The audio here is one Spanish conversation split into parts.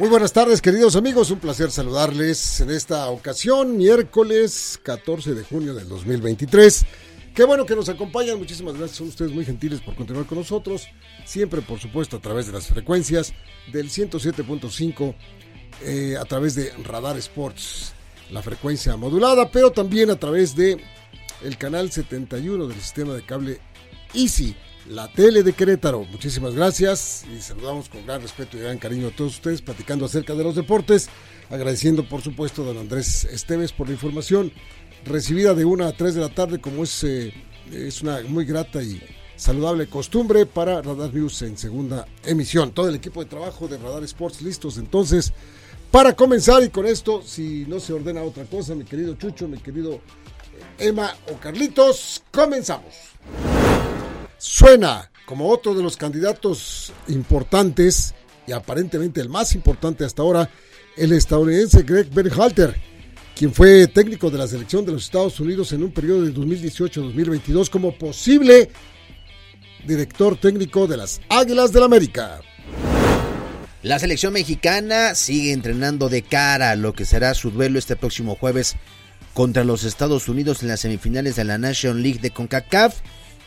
Muy buenas tardes, queridos amigos. Un placer saludarles en esta ocasión, miércoles 14 de junio del 2023. Qué bueno que nos acompañan. Muchísimas gracias. Son ustedes muy gentiles por continuar con nosotros. Siempre, por supuesto, a través de las frecuencias del 107.5, eh, a través de Radar Sports, la frecuencia modulada, pero también a través de el canal 71 del sistema de cable Easy la tele de Querétaro. Muchísimas gracias y saludamos con gran respeto y gran cariño a todos ustedes platicando acerca de los deportes, agradeciendo por supuesto a don Andrés Esteves por la información recibida de una a 3 de la tarde como es, eh, es una muy grata y saludable costumbre para Radar News en segunda emisión. Todo el equipo de trabajo de Radar Sports listos entonces para comenzar y con esto, si no se ordena otra cosa, mi querido Chucho, mi querido Emma o Carlitos, comenzamos suena como otro de los candidatos importantes y aparentemente el más importante hasta ahora, el estadounidense Greg Berhalter, quien fue técnico de la selección de los Estados Unidos en un periodo de 2018-2022 como posible director técnico de las Águilas del la América. La selección mexicana sigue entrenando de cara a lo que será su duelo este próximo jueves contra los Estados Unidos en las semifinales de la National League de CONCACAF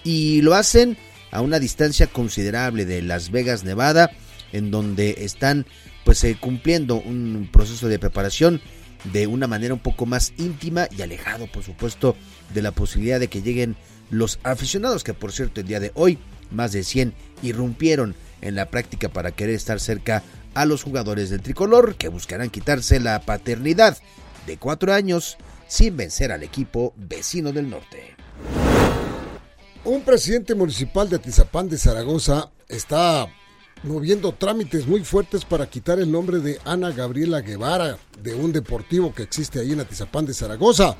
y lo hacen a una distancia considerable de Las Vegas, Nevada, en donde están pues eh, cumpliendo un proceso de preparación de una manera un poco más íntima y alejado, por supuesto, de la posibilidad de que lleguen los aficionados, que por cierto el día de hoy más de 100 irrumpieron en la práctica para querer estar cerca a los jugadores del tricolor, que buscarán quitarse la paternidad de cuatro años sin vencer al equipo vecino del norte. Un presidente municipal de Atizapán de Zaragoza está moviendo trámites muy fuertes para quitar el nombre de Ana Gabriela Guevara de un deportivo que existe ahí en Atizapán de Zaragoza.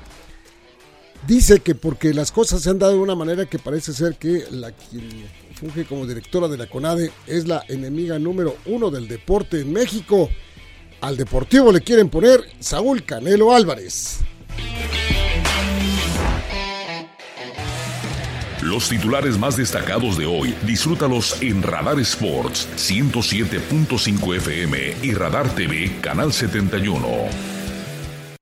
Dice que porque las cosas se han dado de una manera que parece ser que la quien funge como directora de la CONADE es la enemiga número uno del deporte en México. Al deportivo le quieren poner Saúl Canelo Álvarez. Los titulares más destacados de hoy, disfrútalos en Radar Sports 107.5 FM y Radar TV Canal 71.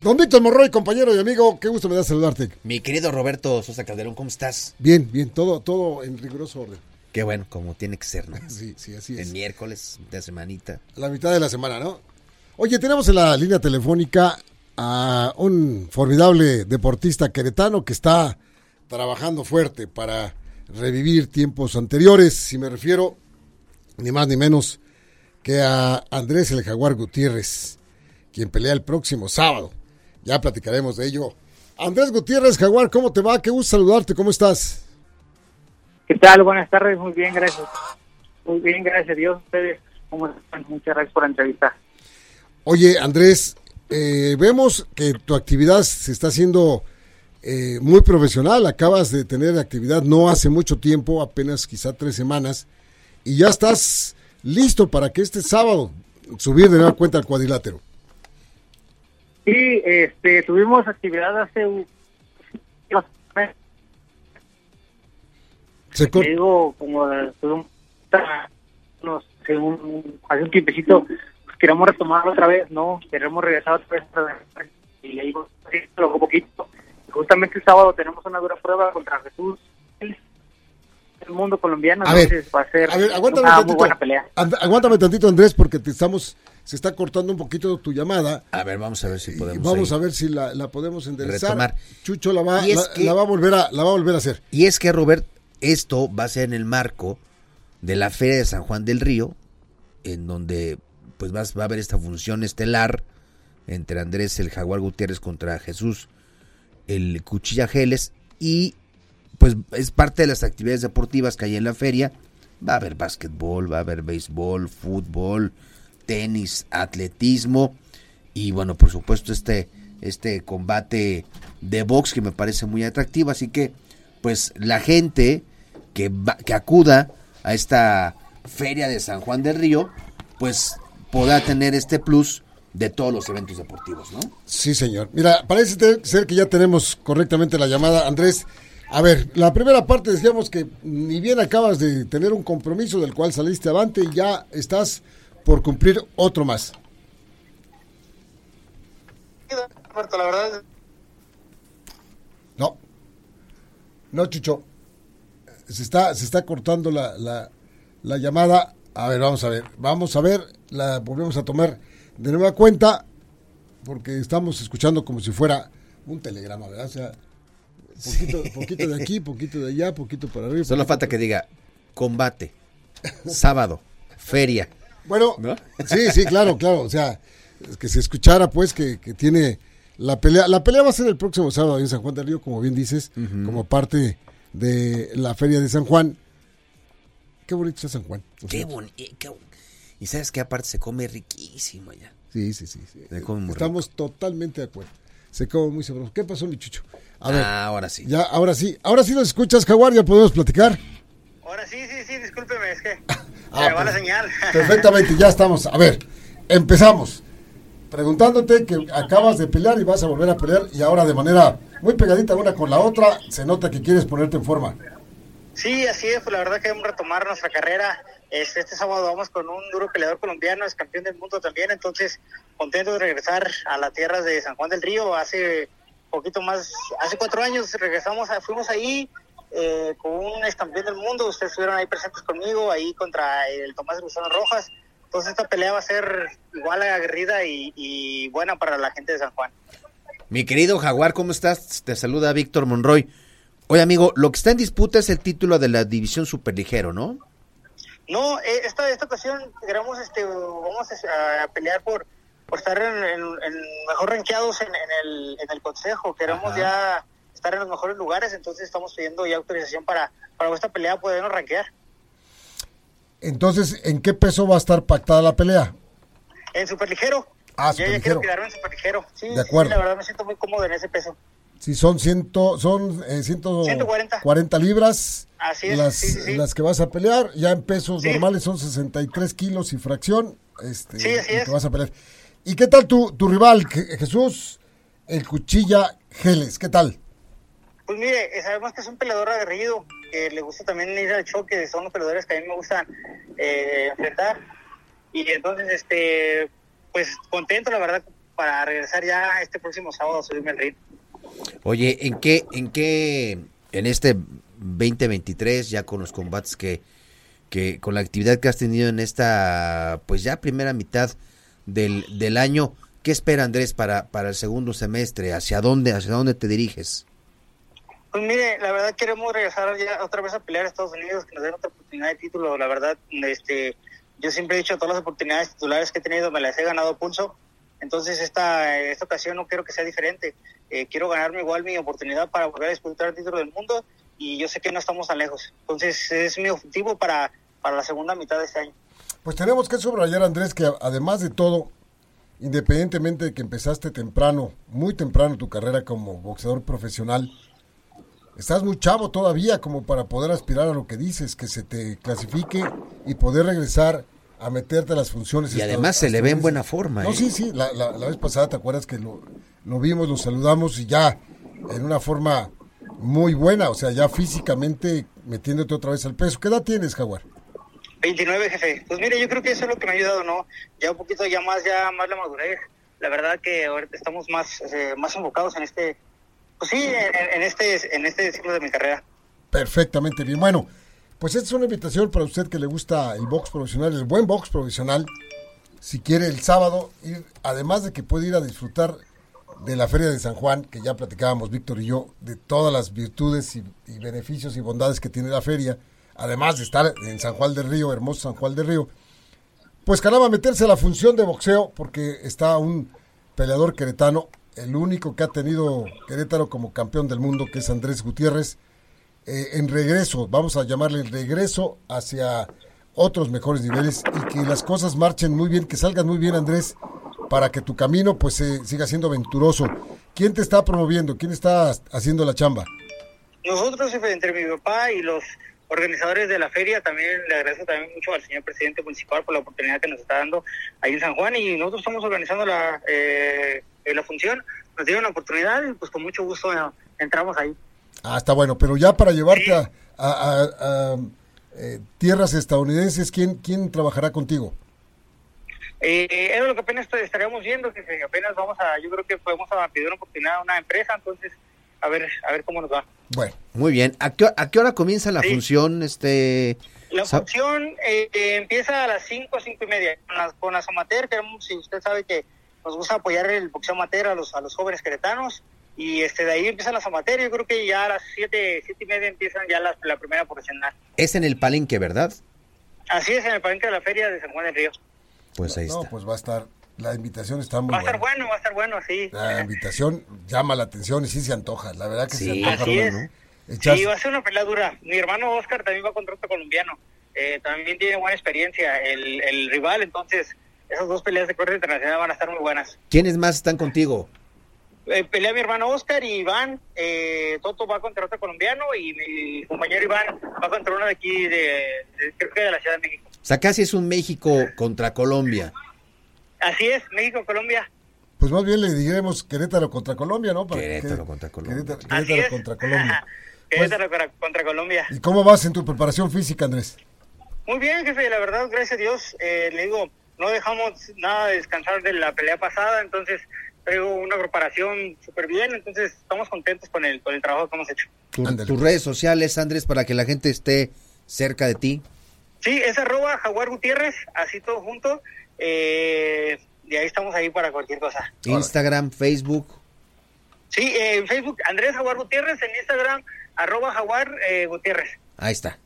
Don Víctor Morroy, compañero y amigo, qué gusto me da saludarte. Mi querido Roberto Sosa Calderón, ¿cómo estás? Bien, bien, todo, todo en riguroso orden. Qué bueno, como tiene que ser, ¿no? Sí, sí, así es. En miércoles de semanita. La mitad de la semana, ¿no? Oye, tenemos en la línea telefónica a un formidable deportista queretano que está trabajando fuerte para revivir tiempos anteriores, si me refiero ni más ni menos que a Andrés el Jaguar Gutiérrez, quien pelea el próximo sábado. Ya platicaremos de ello. Andrés Gutiérrez, Jaguar, ¿cómo te va? Qué gusto saludarte, ¿cómo estás? ¿Qué tal? Buenas tardes, muy bien, gracias. Muy bien, gracias a Dios. Ustedes, ¿cómo están? Muchas gracias por la entrevista. Oye, Andrés, eh, vemos que tu actividad se está haciendo eh, muy profesional, acabas de tener actividad no hace mucho tiempo, apenas quizá tres semanas, y ya estás listo para que este sábado subir de nueva cuenta al cuadrilátero. Sí, este, tuvimos actividad hace un... Se digo, como un, hace un, hace un tiempecito, pues, queremos retomar otra vez, ¿no? Queremos regresar otra vez y le digo, sí, un poquito justamente el sábado tenemos una dura prueba contra Jesús el mundo colombiano, a entonces ver, va a ser aguántame una tantito, muy buena pelea. Aguántame tantito, Andrés, porque te estamos, se está cortando un poquito tu llamada. A ver, vamos a ver si podemos. Vamos a ver si la, la podemos enderezar. Retomar. Chucho la va, la, la, va a volver a, la va a volver a hacer. Y es que, Robert, esto va a ser en el marco de la Feria de San Juan del Río, en donde pues va, va a haber esta función estelar entre Andrés el Jaguar Gutiérrez contra Jesús el Cuchilla Geles y pues es parte de las actividades deportivas que hay en la feria. Va a haber básquetbol, va a haber béisbol, fútbol, tenis, atletismo y bueno, por supuesto este, este combate de box que me parece muy atractivo. Así que pues la gente que, que acuda a esta feria de San Juan del Río, pues podrá tener este plus de todos los eventos deportivos, ¿no? Sí, señor. Mira, parece ser que ya tenemos correctamente la llamada. Andrés, a ver, la primera parte decíamos que ni bien acabas de tener un compromiso del cual saliste avante y ya estás por cumplir otro más. la verdad. No. No, Chucho. Se está, se está cortando la, la, la llamada. A ver, vamos a ver. Vamos a ver. La volvemos a tomar de nueva cuenta. Porque estamos escuchando como si fuera un telegrama, ¿verdad? O sea, poquito, poquito de aquí, poquito de allá, poquito para arriba. Solo falta que diga combate, sábado, feria. Bueno, sí, sí, claro, claro. O sea, que se escuchara pues que, que, tiene la pelea. La pelea va a ser el próximo sábado en San Juan del Río, como bien dices, como parte de la feria de San Juan. Qué bonito es San Juan. Qué bonito. Y sabes que aparte se come riquísimo allá. Sí, sí, sí. Estamos totalmente de acuerdo. Se come muy sabroso. ¿Qué pasó, mi chucho? A ver, ah, ahora sí. Ya, ahora sí. Ahora sí lo escuchas, Jaguar, ya podemos platicar. Ahora sí, sí, sí, discúlpeme, es que ah, me va la señal. Perfectamente, ya estamos. A ver, empezamos. Preguntándote que acabas de pelear y vas a volver a pelear y ahora de manera muy pegadita una con la otra, se nota que quieres ponerte en forma. Sí, así es, pues la verdad que queremos retomar nuestra carrera. Este, sábado vamos con un duro peleador colombiano, es campeón del mundo también, entonces contento de regresar a las tierras de San Juan del Río. Hace poquito más, hace cuatro años regresamos, fuimos ahí eh, con un ex campeón del mundo, ustedes estuvieron ahí presentes conmigo, ahí contra el Tomás Gustavo Rojas. Entonces esta pelea va a ser igual aguerrida y, y buena para la gente de San Juan. Mi querido Jaguar, ¿cómo estás? Te saluda Víctor Monroy. Oye, amigo, lo que está en disputa es el título de la división superligero, ¿no? No, eh, esta, esta ocasión queremos, este, vamos a, pelear por, por estar en, mejor rankeados en, el, en el consejo. Queremos ya estar en los mejores lugares, entonces estamos pidiendo ya autorización para, para esta pelea podernos rankear. Entonces, ¿en qué peso va a estar pactada la pelea? En superligero. Ah, Yo ya quiero quedarme en super ligero. Sí, de acuerdo. la verdad me siento muy cómodo en ese peso. Sí, son, ciento, son eh, 140 libras Así es, las, sí, las que vas a pelear. Ya en pesos normales son 63 kilos y fracción. Este, sí, así es. Que vas a pelear. ¿Y qué tal tu, tu rival, Jesús, el Cuchilla Geles? ¿Qué tal? Pues mire, eh, sabemos que es un peleador aguerrido, que le gusta también ir al choque, son los peleadores que a mí me gustan eh, enfrentar. Y entonces, este pues contento, la verdad, para regresar ya este próximo sábado a subirme al ritmo. Oye, ¿en qué, en qué, en este 2023, ya con los combates que, que, con la actividad que has tenido en esta, pues ya primera mitad del, del año, ¿qué espera Andrés para, para el segundo semestre? ¿Hacia dónde, hacia dónde te diriges? Pues mire, la verdad queremos regresar ya otra vez a pelear a Estados Unidos, que nos den otra oportunidad de título. La verdad, este, yo siempre he dicho, todas las oportunidades titulares que he tenido me las he ganado pulso. Entonces esta, esta ocasión no quiero que sea diferente. Eh, quiero ganarme igual mi oportunidad para volver a disputar el título del mundo y yo sé que no estamos tan lejos. Entonces es mi objetivo para, para la segunda mitad de este año. Pues tenemos que subrayar, Andrés, que además de todo, independientemente de que empezaste temprano, muy temprano tu carrera como boxeador profesional, estás muy chavo todavía como para poder aspirar a lo que dices, que se te clasifique y poder regresar a meterte a las funciones. Y además se le ve en buena forma. No, ¿eh? sí, sí, la, la, vez pasada te acuerdas que lo, lo, vimos, lo saludamos y ya en una forma muy buena, o sea, ya físicamente metiéndote otra vez al peso. ¿Qué edad tienes, Jaguar? 29, jefe. Pues mire, yo creo que eso es lo que me ha ayudado, ¿no? Ya un poquito ya más, ya más la madurez. La verdad que ahorita estamos más, eh, más enfocados en este, pues sí, en, en, este, en este ciclo de mi carrera. Perfectamente bien. Bueno, pues esta es una invitación para usted que le gusta el box profesional, el buen box profesional. Si quiere el sábado ir, además de que puede ir a disfrutar de la Feria de San Juan, que ya platicábamos Víctor y yo, de todas las virtudes y, beneficios y bondades que tiene la feria, además de estar en San Juan del Río, hermoso San Juan del Río, pues caramba, meterse a la función de boxeo, porque está un peleador queretano, el único que ha tenido Querétaro como campeón del mundo, que es Andrés Gutiérrez, eh, en regreso, vamos a llamarle regreso hacia otros mejores niveles y que las cosas marchen muy bien, que salgan muy bien, Andrés, para que tu camino pues eh, siga siendo venturoso. ¿Quién te está promoviendo? ¿Quién está haciendo la chamba? Nosotros, entre mi papá y los organizadores de la feria, también le agradezco también mucho al señor presidente municipal por la oportunidad que nos está dando ahí en San Juan y nosotros estamos organizando la, eh, la función, nos dieron la oportunidad y pues con mucho gusto eh, entramos ahí. Ah, está bueno, pero ya para llevarte a, a, eh, tierras estadounidenses, ¿quién, ¿quién trabajará contigo? Eh, es lo que apenas estaríamos viendo, que apenas vamos a, yo creo que podemos pedir una oportunidad a una empresa, entonces a ver, a ver cómo nos va. Bueno. Muy bien. ¿A qué, a qué hora comienza la función? este La función eh, empieza a las 5, cinco y media con las, con las amateur, si usted sabe que nos gusta apoyar el boxeo amateur a los, a los jóvenes queretanos y este de ahí empiezan las amateurs, yo creo que ya a las 7, siete y media empiezan ya la, la primera profesional. Es en el Palenque, ¿verdad? Así es, en el Palenque de la Feria de San Juan del Río. Pues ahí no, pues va a estar, la invitación está muy buena. Va a estar bueno, va a estar bueno, sí. La invitación llama la atención y sí se antoja, la verdad que sí, se antoja. Así es. Sí, va a ser una pelea dura. Mi hermano Oscar también va contra otro colombiano. Eh, también tiene buena experiencia el, el rival, entonces esas dos peleas de corte internacional van a estar muy buenas. ¿Quiénes más están contigo? Eh, pelea mi hermano Oscar y Iván. Eh, Toto va contra otro colombiano y mi compañero Iván va contra uno de aquí, de, creo que de la Ciudad de México. O sea, casi es un México contra Colombia. Así es, México-Colombia. Pues más bien le diremos Querétaro contra Colombia, ¿no? Querétaro contra Colombia. Querétaro, contra Colombia. Querétaro contra Colombia. ¿Y cómo vas en tu preparación física, Andrés? Muy bien, jefe, la verdad, gracias a Dios. Eh, le digo, no dejamos nada de descansar de la pelea pasada, entonces traigo una preparación súper bien, entonces estamos contentos con el, con el trabajo que hemos hecho. tus redes sociales, Andrés, para que la gente esté cerca de ti. Sí, es arroba Jaguar Gutiérrez, así todo junto. Eh, y ahí estamos ahí para cualquier cosa. Instagram, Facebook. Sí, en Facebook Andrés Jaguar Gutiérrez, en Instagram arroba Jaguar eh, Gutiérrez. Ahí está.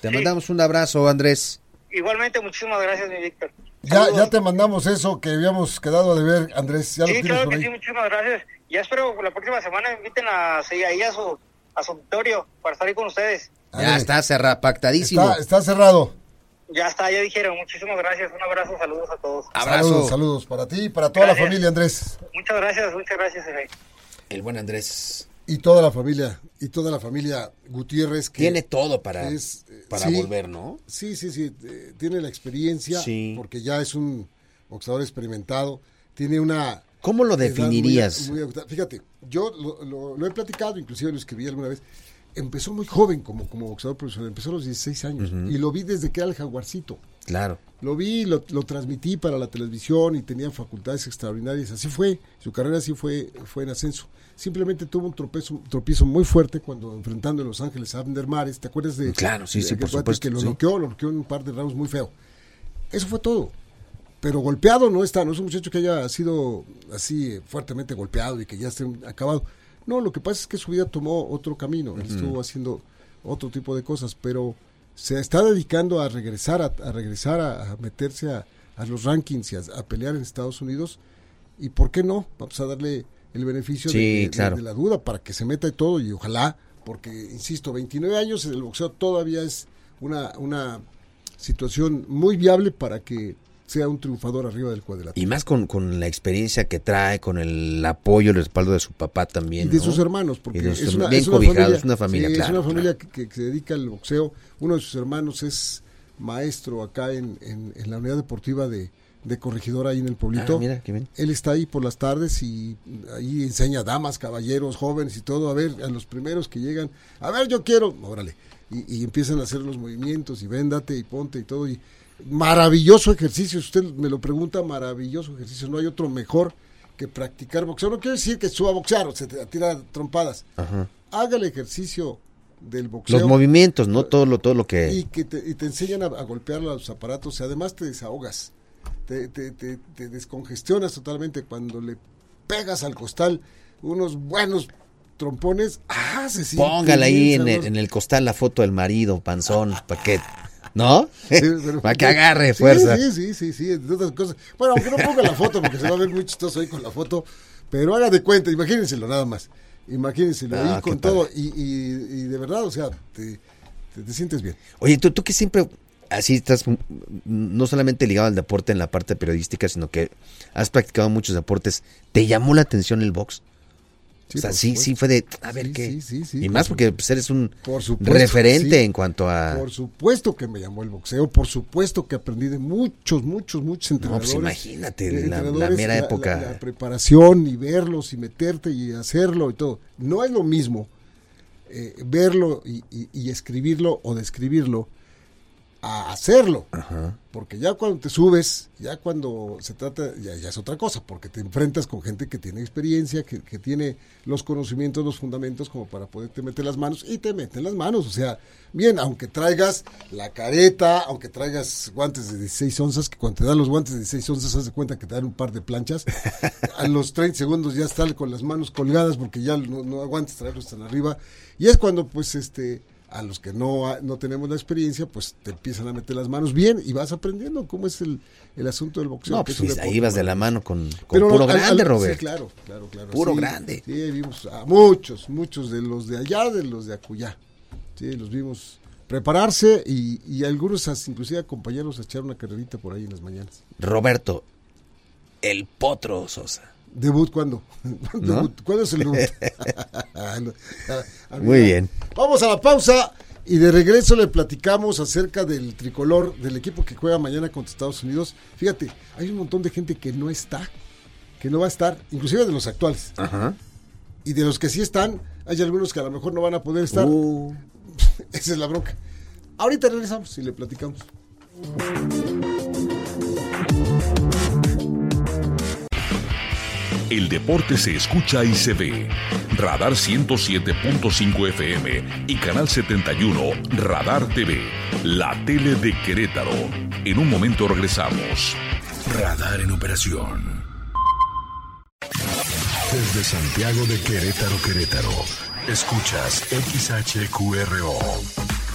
Te mandamos un abrazo, Andrés. Igualmente, muchísimas gracias, mi Víctor. Ya, ya te mandamos eso que habíamos quedado de ver, Andrés. ¿Ya sí, claro que sí, muchísimas gracias. Ya espero la próxima semana me inviten a, ahí a su, a su auditorio para estar ahí con ustedes. Ya está cerrado, pactadísimo. Está, cerrado. Ya está, ya dijeron. Muchísimas gracias. Un abrazo, saludos a todos. Saludos, saludos para ti y para toda la familia, Andrés. Muchas gracias, muchas gracias, El buen Andrés. Y toda la familia, y toda la familia Gutiérrez. Que Tiene todo para, para volver, ¿no? Sí, sí, sí. Eh, tiene la experiencia, porque ya es un boxeador experimentado. Tiene una... ¿Cómo lo definirías? fíjate, yo lo, he platicado, inclusive lo escribí alguna vez. Empezó muy joven como, como boxeador profesional, empezó a los 16 años. Y lo vi desde que era el jaguarcito. Claro. Lo vi, lo, lo, transmití para la televisión y tenía facultades extraordinarias. Así fue, su carrera así fue, fue en ascenso. Simplemente tuvo un tropezo, tropiezo muy fuerte cuando enfrentando en Los Ángeles a Abner Mares. ¿Te acuerdas de? Claro, sí, sí, por supuesto. Que lo noqueó, lo noqueó en un par de rounds muy feo. Eso fue todo. Pero golpeado no está, no es un muchacho que haya sido así fuertemente golpeado y que ya esté acabado. No, lo que pasa es que su vida tomó otro camino. estuvo haciendo otro tipo de cosas, pero se está dedicando a regresar, a, regresar a, meterse a, los rankings y a, pelear en Estados Unidos. ¿Y por qué no? Vamos a darle el beneficio de, la duda para que se meta y todo y ojalá, porque, insisto, 29 años en el boxeo todavía es una, una situación muy viable para que sea un triunfador arriba del cuadrilátero. Y más con, con, la experiencia que trae, con el apoyo, el respaldo de su papá también. Y de sus hermanos, porque es, una, es, familia, es una familia, Es una familia que, se dedica al boxeo. Uno de sus hermanos es maestro acá en, en, la unidad deportiva de, de corregidor ahí en el pueblito. Ah, Él está ahí por las tardes y ahí enseña damas, caballeros, jóvenes y todo. A ver, a los primeros que llegan, a ver, yo quiero, órale. Y, y empiezan a hacer los movimientos y véndate y ponte y todo. Y, Maravilloso ejercicio, usted me lo pregunta, maravilloso ejercicio. No hay otro mejor que practicar boxeo. No quiere decir que suba a boxear o se te tira trompadas. Haga el ejercicio del boxeo. Los movimientos, no todo lo, todo lo que... Y que te, y te enseñan a, golpear los aparatos. Y además te desahogas. Te, te, te, descongestionas totalmente cuando le pegas al costal unos buenos trompones. Ah, se Póngale ahí en el, en el, costal la foto del marido, panzón, paquete. ¿No? Para que agarre fuerza. Sí, sí, sí, sí, cosas. Bueno, aunque no ponga la foto porque se va a ver muy chistoso ahí con la foto, pero haga de cuenta, imagínenselo nada más. Imagínenselo ahí ah, con todo y, y, de verdad, o sea, te, te, sientes bien. Oye, tú, tú que siempre así estás mm, no solamente ligado al deporte en la parte periodística, sino que has practicado muchos deportes. ¿Te llamó la atención el box? O sea, sí, sí fue de, a ver Sí, qué. sí, sí, sí, y por más porque pues, eres un por supuesto, referente sí. en cuanto a... Por supuesto que me llamó el boxeo, por supuesto que aprendí de muchos, muchos, muchos No, entrenadores. pues imagínate, eh, la, mera la- época. La, la preparación y verlos y meterte y hacerlo y todo. No es lo mismo eh, verlo y, y- y escribirlo o describirlo a hacerlo. Ajá. Porque ya cuando te subes, ya cuando se trata, ya, ya es otra cosa, porque te enfrentas con gente que tiene experiencia, que, que tiene los conocimientos, los fundamentos como para poderte meter las manos y te meten las manos. O sea, bien, aunque traigas la careta, aunque traigas guantes de 16 onzas, que cuando te dan los guantes de 16 onzas, haz de cuenta que te dan un par de planchas, a los 30 segundos ya estás con las manos colgadas porque ya no, no aguantas traerlos tan arriba. Y es cuando, pues, este a los que no, no tenemos la experiencia, pues te empiezan a meter las manos bien y vas aprendiendo cómo es el, el asunto del boxeo. No, pues es ahí vas de la mano con, con Pero puro al- al- grande, sí, Robert. claro, claro, claro. Puro sí, grande. Sí, vimos a muchos, muchos de los de allá, de los de acullá. Sí, los vimos prepararse y, y algunos inclusive acompañarlos a echar una carrerita por ahí en las mañanas. Roberto, el potro Sosa. ¿Debut cuándo? ¿Cuándo es el debut? Muy bien. Vamos a la pausa y de regreso le platicamos acerca del tricolor del equipo que juega mañana contra Estados Unidos. Fíjate, hay un montón de gente que no está, que no va a estar, inclusive de los actuales. Ajá. Y de los que sí están, hay algunos que a lo mejor no van a poder estar. Uh, Esa es la bronca. Ahorita regresamos y le platicamos. El deporte se escucha y se ve. Radar 107.5 FM y Canal 71 Radar TV, la tele de Querétaro. En un momento regresamos. Radar en operación. Desde Santiago de Querétaro, Querétaro. Escuchas XHQRO.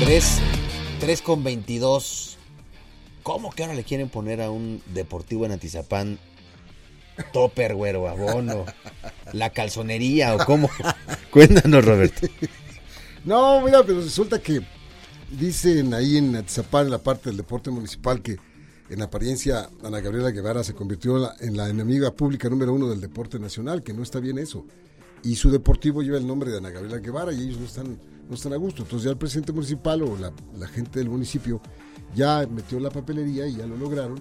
Tres, tres con 22. ¿Cómo que ahora le quieren poner a un deportivo en Atizapán topper, güero, abono? ¿La calzonería o cómo? Cuéntanos, Roberto. No, mira, pero resulta que dicen ahí en Atizapán, en la parte del deporte municipal, que en apariencia Ana Gabriela Guevara se convirtió en la, en la enemiga pública número uno del deporte nacional, que no está bien eso. Y su deportivo lleva el nombre de Ana Gabriela Guevara y ellos no están, no están a gusto. Entonces ya el presidente municipal o la, la gente del municipio ya metió la papelería y ya lo lograron,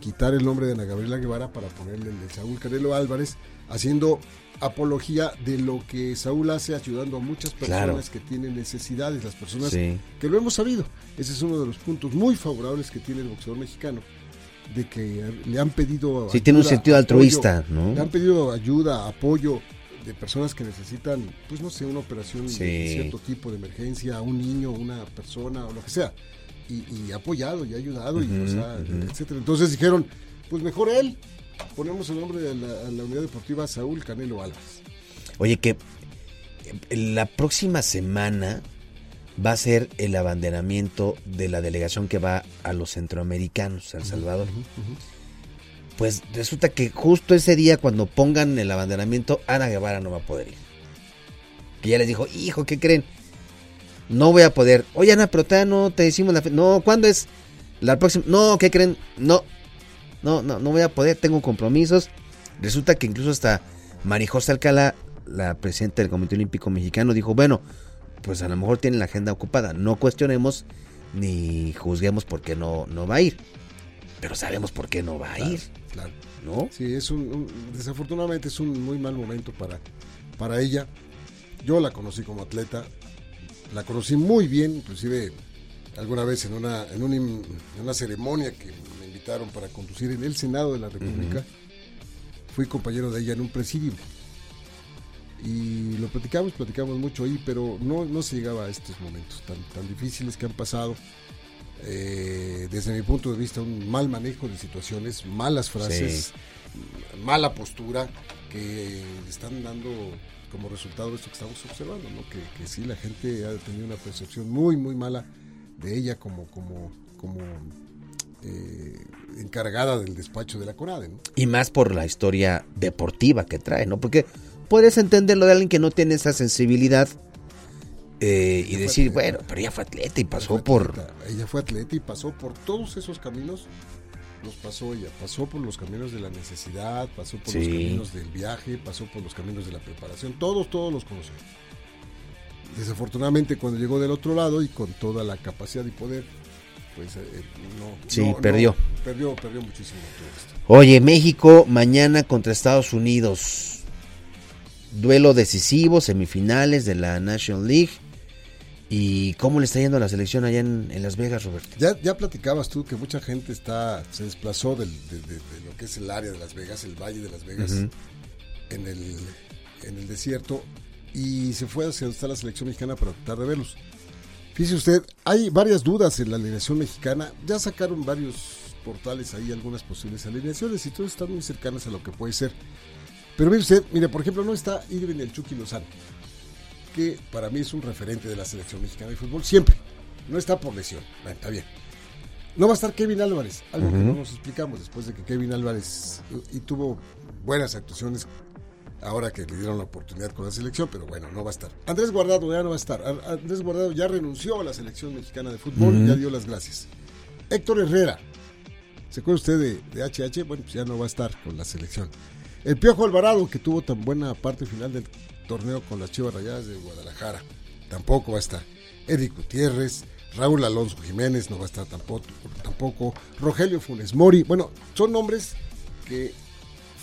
quitar el nombre de Ana Gabriela Guevara para ponerle el de Saúl Canelo Álvarez, haciendo apología de lo que Saúl hace ayudando a muchas personas Claro. que tienen necesidades, las personas Sí. que lo hemos sabido. Ese es uno de los puntos muy favorables que tiene el boxeador mexicano, de que le han pedido... Sí, tiene un sentido apoyo, altruista, ¿no? Le han pedido ayuda, apoyo de personas que necesitan, pues no sé, una operación Sí. de cierto tipo de emergencia, un niño, una persona o lo que sea. Y, y apoyado y ayudado, y, o sea, etcétera. Entonces dijeron, pues mejor él. Ponemos el nombre de la unidad deportiva Saúl Canelo Álvarez. Oye, que eh, la próxima semana va a ser el abanderamiento de la delegación que va a los centroamericanos, a El Salvador. Pues resulta que justo ese día cuando pongan el abanderamiento, Ana Guevara no va a poder ir. Que ya les dijo, hijo, ¿qué creen? No voy a poder. Oye, Ana, pero todavía no te decimos la fe. No, ¿cuándo es? La próxima. No, ¿qué creen? No. No, no, no voy a poder. Tengo compromisos. Resulta que incluso hasta Marijosa Alcalá, la presidenta del Comité Olímpico Mexicano, dijo, bueno, pues a lo mejor tienen la agenda ocupada. No cuestionemos ni juzguemos por qué no, no va a ir. Pero sabemos por qué no va a ir, Claro. ¿no? Sí, es un, un- desafortunadamente es un muy mal momento para, para ella. Yo la conocí como atleta, la conocí muy bien, inclusive alguna vez en una, en un im- en una ceremonia que me invitaron para conducir en el Senado de la República, fui compañero de ella en un presidio. Y lo platicamos, platicamos mucho ahí, pero no, no se llegaba a estos momentos tan, tan difíciles que han pasado. Eh, desde mi punto de vista, un mal manejo de situaciones, malas frases, mala postura, que están dando como resultado esto que estamos observando, ¿no? que, que sí la gente ha tenido una percepción muy, muy mala de ella como, como, como eh, encargada del despacho de la CONADE. ¿no? Y más por la historia deportiva que trae, ¿no? Porque puedes entenderlo de alguien que no tiene esa sensibilidad eh, y decir, bueno, pero ella fue atleta y pasó por... Ella fue atleta y pasó por todos esos caminos. Los pasó ella. Pasó por los caminos de la necesidad, pasó por los caminos del viaje, pasó por los caminos de la preparación. Todos, todos los conoció. Desafortunadamente, cuando llegó del otro lado y con toda la capacidad y poder, pues eh, no. Sí, no- no, perdió. perdió, perdió muchísimo todo esto. Oye, México mañana contra Estados Unidos. Duelo decisivo, semifinales de la National League. ¿Y cómo le está yendo a la selección allá en, en Las Vegas, Roberto? Ya, ya platicabas tú que mucha gente está se desplazó del- de, de- de lo que es el área de Las Vegas, el Valle de Las Vegas, Ujú. en, el, en el desierto, y se fue hacia donde está la selección mexicana para tratar de verlos. Fíjese usted, hay varias dudas en la alineación mexicana. Ya sacaron varios portales ahí algunas posibles alineaciones y todas están muy cercanas a lo que puede ser. Pero mire usted, mire, por ejemplo, no está Irving el Chucky Lozano, que para mí es un referente de la selección mexicana de fútbol siempre. No está por lesión, bueno, está bien. No va a estar Kevin Álvarez, algo que no nos explicamos después de que Kevin Álvarez y tuvo buenas actuaciones ahora que le dieron la oportunidad con la selección, pero bueno, no va a estar. Andrés Guardado ya no va a estar. Andrés Guardado ya renunció a la selección mexicana de fútbol, ya dio las gracias. Héctor Herrera, ¿se acuerda usted de, de HH? Bueno, pues ya no va a estar con la selección. El Piojo Alvarado, que tuvo tan buena parte final del torneo con las Chivas Rayadas de Guadalajara, tampoco va a estar. Eric Gutiérrez, Raúl Alonso Jiménez no va a estar tampoco, tampoco. Rogelio Funes Mori, bueno, son nombres que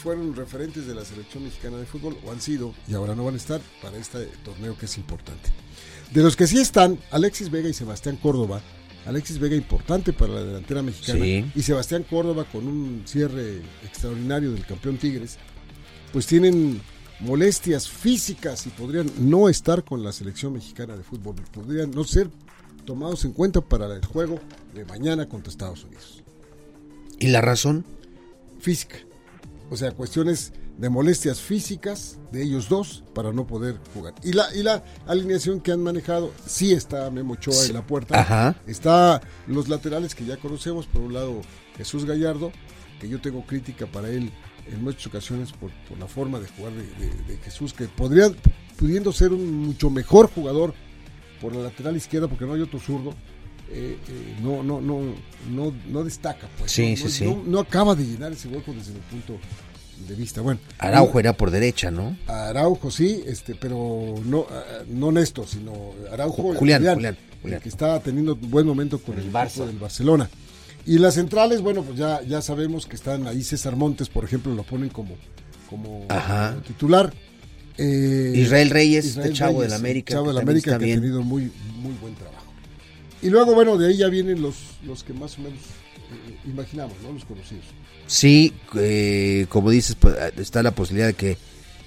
fueron referentes de la selección mexicana de fútbol o han sido y ahora no van a estar para este torneo que es importante. De los que sí están, Alexis Vega y Sebastián Córdoba. Alexis Vega importante para la delantera mexicana Sí. y Sebastián Córdoba con un cierre extraordinario del campeón Tigres, pues tienen molestias físicas y podrían no estar con la selección mexicana de fútbol, podrían no ser tomados en cuenta para el juego de mañana contra Estados Unidos ¿Y la razón? física. O sea, cuestiones de molestias físicas de ellos dos para no poder jugar. Y la, y la alineación que han manejado, sí está Memo Ochoa Sí. en la puerta. Ajá. Está los laterales que ya conocemos. Por un lado, Jesús Gallardo, que yo tengo crítica para él en muchas ocasiones por, por la forma de jugar de, de- de Jesús, que podría, pudiendo ser un mucho mejor jugador por la lateral izquierda, porque no hay otro zurdo. eh, eh, no, no, no, no, no destaca, pues. Sí, no, sí, no- sí. no- no acaba de llenar ese hueco desde mi punto de vista. Bueno, Araujo era por derecha, ¿no? Araujo sí, este, pero no, ah, no Néstor, sino Araujo. Julián, Julián, el Julián. que está teniendo buen momento con El el, Barça. del Barcelona. Y las centrales, bueno, pues ya, ya sabemos que están ahí César Montes, por ejemplo, lo ponen como, como, titular. Eh, Israel Reyes, Israel chavo del América, Chavo del América que bien. ha tenido muy, muy buen trabajo. Y luego, bueno, de ahí ya vienen los, los que más o menos eh, imaginamos, ¿no? Los conocidos. Sí, eh, como dices, pues, está la posibilidad de que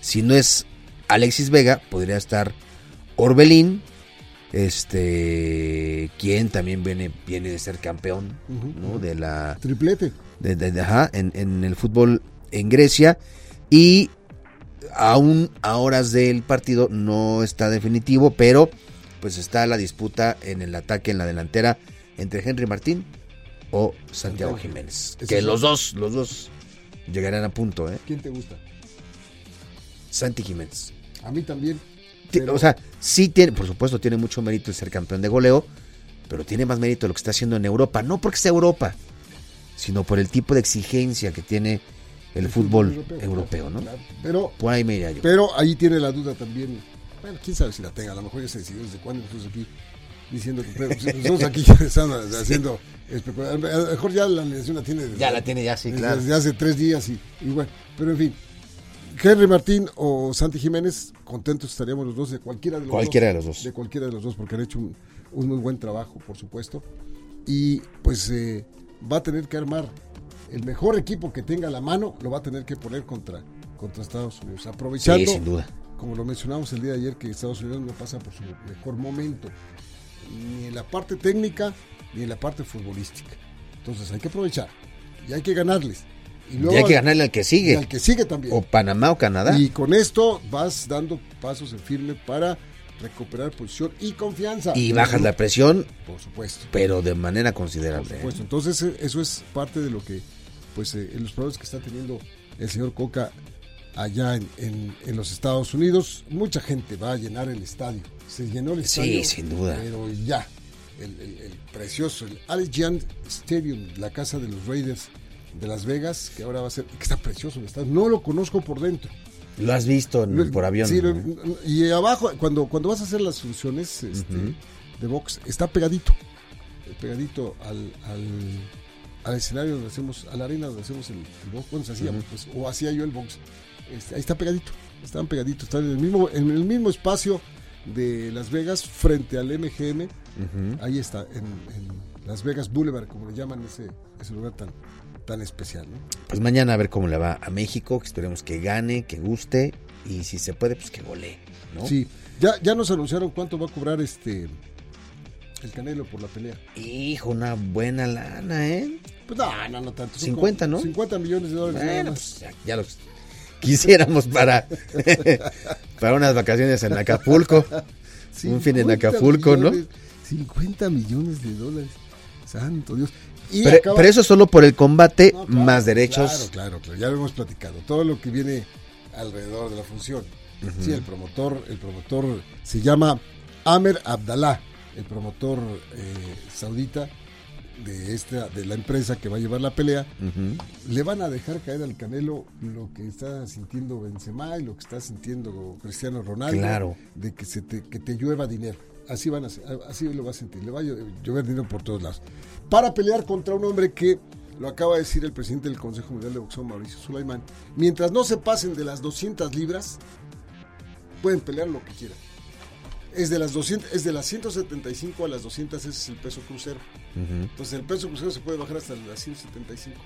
si no es Alexis Vega, podría estar Orbelín, este, quien también viene, viene de ser campeón ¿no? de la Triplete. de- de- de- ajá, en, en el fútbol en Grecia y aún a horas del partido no está definitivo, pero pues está la disputa en el ataque en la delantera entre Henry Martín o Santiago. Jiménez, que los dos, los dos llegarán a punto, ¿eh? ¿Quién te gusta? Santi Jiménez. A mí también. Pero- O sea, sí tiene, por supuesto, tiene mucho mérito el ser campeón de goleo, pero tiene más mérito lo que está haciendo en Europa, no porque sea Europa, sino por el tipo de exigencia que tiene el, fútbol, europeo, ¿no? Claro, Pero, Por ahí me iría yo. pero ahí tiene la duda también. Bueno, quién sabe si la tenga. A lo mejor ya se decidió desde cuándo nosotros aquí diciendo que pero, pues, aquí estamos haciendo especulación. A lo mejor ya la alineación la tiene desde, Ya la tiene, ya sí, claro. desde hace tres días y, y bueno, pero en fin. Henry Martín o Santi Jiménez, contentos estaríamos los dos de cualquiera de los Cualquiera dos. de los dos. De cualquiera de los dos, porque han hecho un, un muy buen trabajo, por supuesto. Y pues eh, va a tener que armar el mejor equipo que tenga a la mano, lo va a tener que poner contra, contra Estados Unidos. Aprovechando, Sí, sin duda. como lo mencionamos el día de ayer, que Estados Unidos no pasa por su mejor momento, ni en la parte técnica, ni en la parte futbolística. Entonces hay que aprovechar y hay que ganarles. Y, luego, hay que ganarle al que sigue. al que sigue también. O Panamá o Canadá. Y con esto vas dando pasos en firme para recuperar posición y confianza. Y bajas la presión. Por supuesto. Pero de manera considerable. Por supuesto. Entonces eso es parte de lo que, pues, eh, los problemas que está teniendo el señor Coca allá en, en, los Estados Unidos. Mucha gente va a llenar el estadio. Se llenó el estadio. Sí, sin duda. Pero ya, el, el precioso, el Allegiant Stadium, la casa de los Raiders de Las Vegas, que ahora va a ser, que está precioso el estadio. No lo conozco por dentro. Lo has visto por avión. Sí, y abajo, cuando, cuando vas a hacer las funciones este, de box, está pegadito. Pegadito al, al, escenario donde hacemos, a la arena donde hacemos el, box. Bueno, se hacía, pues, o hacía yo el box. Este, ahí está pegadito. Están pegaditos. Están en el mismo, en el mismo espacio de Las Vegas, frente al MGM. Ahí está, en, Las Vegas Boulevard, como le llaman ese, ese lugar tan, tan especial. ¿no? Pues mañana a ver cómo le va a México, que esperemos que gane, que guste y si se puede, pues que golee. ¿no? Sí, ya, ya nos anunciaron cuánto va a cobrar este el Canelo por la pelea. Hijo, una buena lana, ¿eh? Pues no, no, no tanto. 50, ¿no? 50 millones de dólares. Bueno, pues ya, ya los quisiéramos para, para unas vacaciones en Acapulco. Un fin en Acapulco, millones, ¿no? 50 millones de dólares. Santo Dios pero, eso solo por el combate, más derechos. Claro, claro, claro, ya lo hemos platicado. Todo lo que viene alrededor de la función. Sí, el promotor, el promotor se llama Amer Abdallah, el promotor eh, saudita de esta, de la empresa que va a llevar la pelea. Le van a dejar caer al Canelo lo que está sintiendo Benzema y lo que está sintiendo Cristiano Ronaldo. Claro. De que se te, que te llueva dinero así van a así lo va a sentir, le va a llover dinero por todos lados. Para pelear contra un hombre que lo acaba de decir el presidente del Consejo Mundial de Boxeo, Mauricio Sulaimán, mientras no se pasen de las 200 libras, pueden pelear lo que quieran. Es de las 200, es de las 175 a las 200, ese es el peso crucero. Entonces el peso crucero se puede bajar hasta las 175.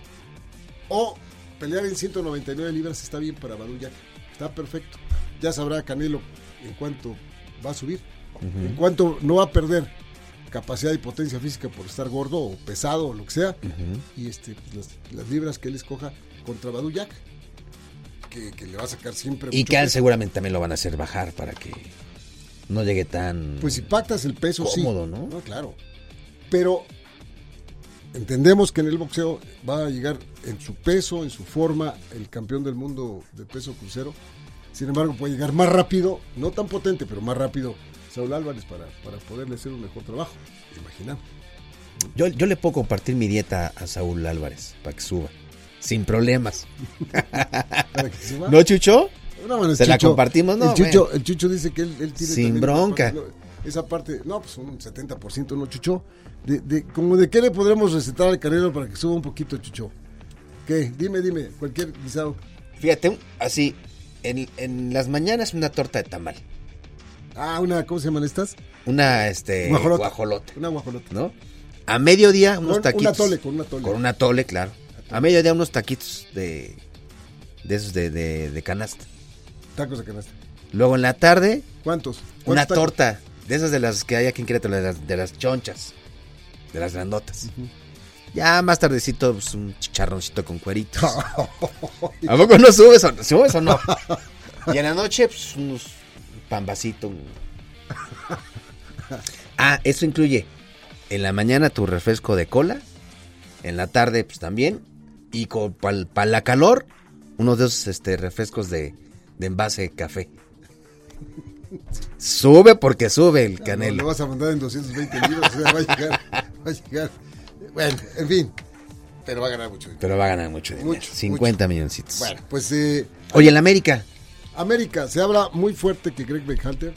O pelear en 199 libras está bien para Badulla. Está perfecto. Ya sabrá Canelo en cuánto va a subir. En cuanto no va a perder capacidad y potencia física por estar gordo o pesado o lo que sea, y este, pues, las, libras que él escoja contra Badu Jack, que, le va a sacar siempre. Y que seguramente también lo van a hacer bajar para que no llegue tan. Pues si pactas el peso, cómodo, ¿no? No, claro. Pero entendemos que en el boxeo va a llegar en su peso, en su forma, el campeón del mundo de peso crucero. Sin embargo, puede llegar más rápido, no tan potente, pero más rápido Saúl Álvarez para, para poderle hacer un mejor trabajo. Imaginamos. Yo, yo le puedo compartir mi dieta a Saúl Álvarez para que suba. Sin problemas. ¿Para que suba? ¿No, Chucho? No, Se la compartimos, ¿no? El Chucho, el Chucho dice que él, él tiene. Sin bronca. esa parte, no, pues un 70%, ¿no, Chucho? De, de, como de qué le podremos recetar al Canelo para que suba un poquito, Chucho. ¿Qué? Dime, dime, cualquier guisado. Fíjate, así, en, en las mañanas una torta de tamal. Ah, una, ¿cómo se llaman estas? Una, este, guajolote. Una guajolote. ¿No? A mediodía unos taquitos. Una tole, con una tole. Con una tole, claro. A mediodía unos taquitos de, de esos de, de, canasta. Tacos de canasta. Luego en la tarde. ¿Cuántos? una torta. De esas de las que hay aquí en Querétaro, de las, de las chonchas. De las grandotas. Ya más tardecito, pues, un chicharroncito con cuerito. ¿A poco no subes o, subes o no? y en la noche, pues unos pambacito. ah, eso incluye en la mañana tu refresco de cola, en la tarde pues también, y para la calor, uno de esos este, refrescos de, de envase café. Sube porque sube el canelo. lo vas a mandar en 220 libras, va a llegar, va a llegar. Bueno, en fin, pero va a ganar mucho Pero va a ganar mucho dinero. 50 milloncitos. Bueno, pues... Eh, Oye, en América, América, se habla muy fuerte que Greg Beckhunter,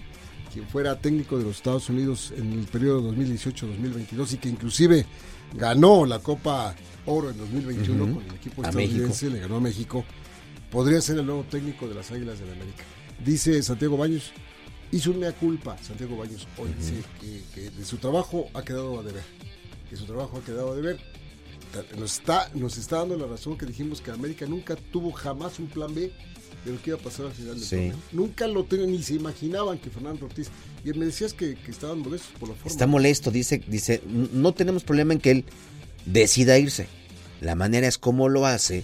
quien fuera técnico de los Estados Unidos en el periodo 2018-2022 y que inclusive ganó la Copa Oro en 2021 con el equipo estadounidense, le ganó a México, podría ser el nuevo técnico de las Águilas de la América. Dice Santiago Baños, hizo una culpa, Santiago Baños, hoy, que, de su trabajo ha quedado a deber, que su trabajo ha quedado a deber. Nos está, nos está dando la razón que dijimos que América nunca tuvo jamás un plan B de lo que iba a pasar al final del Sí. torneo. Nunca lo tenían, ni se imaginaban que Fernando Ortiz. Y me decías que, que estaban molestos por la forma. Está molesto, dice, dice, "N- no tenemos problema en que él decida irse. La manera es cómo lo hace,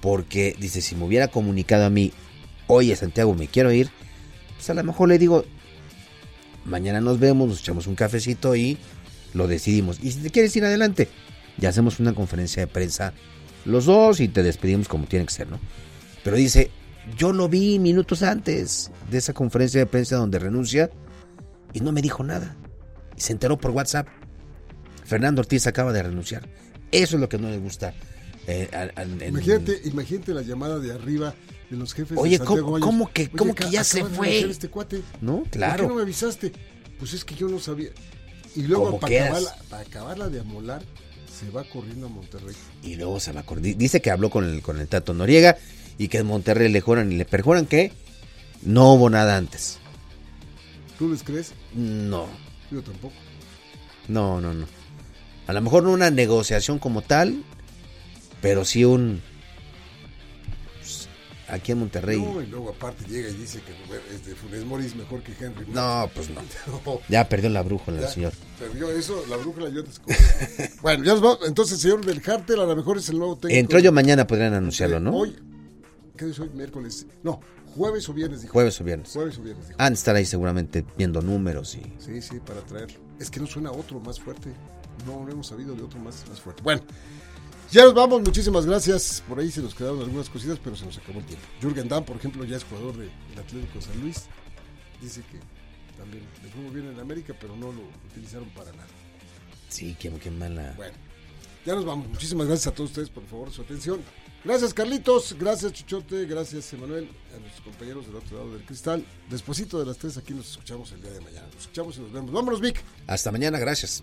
porque dice, si me hubiera comunicado a mí, oye Santiago, me quiero ir, pues a lo mejor le digo, mañana nos vemos, nos echamos un cafecito y lo decidimos. Y si te quieres ir adelante, ya hacemos una conferencia de prensa los dos y te despedimos como tiene que ser, ¿no? Pero dice, yo lo vi minutos antes de esa conferencia de prensa donde renuncia y no me dijo nada. Y se enteró por WhatsApp. Fernando Ortiz acaba de renunciar. Eso es lo que no le gusta. eh, Imagínate, imagínate la llamada de arriba de los jefes Oye, de ¿cómo- que- Oye, cómo que ya se fue? este cuate. No, ¿Por claro. qué no me avisaste? Pues es que yo no sabía. Y luego para acabarla, para acabarla de amolar, se va corriendo a Monterrey. Y luego se va a acordar. Dice que habló con el, con el Tato Noriega y que en Monterrey le juran y le perjuran que no hubo nada antes. ¿Tú les crees? No, Yo tampoco. no, no, no. A lo mejor no una negociación como tal, pero sí un... pues, aquí en Monterrey. No, y luego aparte llega y dice que este, Funes Mori es mejor que Henry. No, pues no. No, Ya perdió la brújula, ya, señor. Perdió eso, la brújula yo escojo. Bueno, ya nos vamos. Entonces, señor del Hartel, a lo mejor es el nuevo técnico. Entró yo mañana, podrían anunciarlo, ¿no? Hoy, ¿qué es hoy? Miércoles. No, jueves o viernes, dijo. Jueves o viernes. Jueves o viernes, dijo. Han de estar ahí seguramente viendo números y... Sí, sí, para traerlo. Es que no suena otro más fuerte. No, no hemos sabido de otro más, más fuerte. Bueno, ya nos vamos. Muchísimas gracias. Por ahí se nos quedaron algunas cositas, pero se nos acabó el tiempo. Jürgen Damm, por ejemplo, ya es jugador de- del Atlético San Luis. Dice que también le fue muy bien en América, pero no lo utilizaron para nada. Sí, qué, qué mala... Bueno, ya nos vamos. Muchísimas gracias a todos ustedes por favor su atención. Gracias Carlitos, gracias Chuchote, gracias Emanuel, a nuestros compañeros del otro lado del cristal. Despuésito de las tres aquí nos escuchamos el día de mañana. Nos escuchamos y nos vemos. Vámonos, Vic. Hasta mañana, gracias.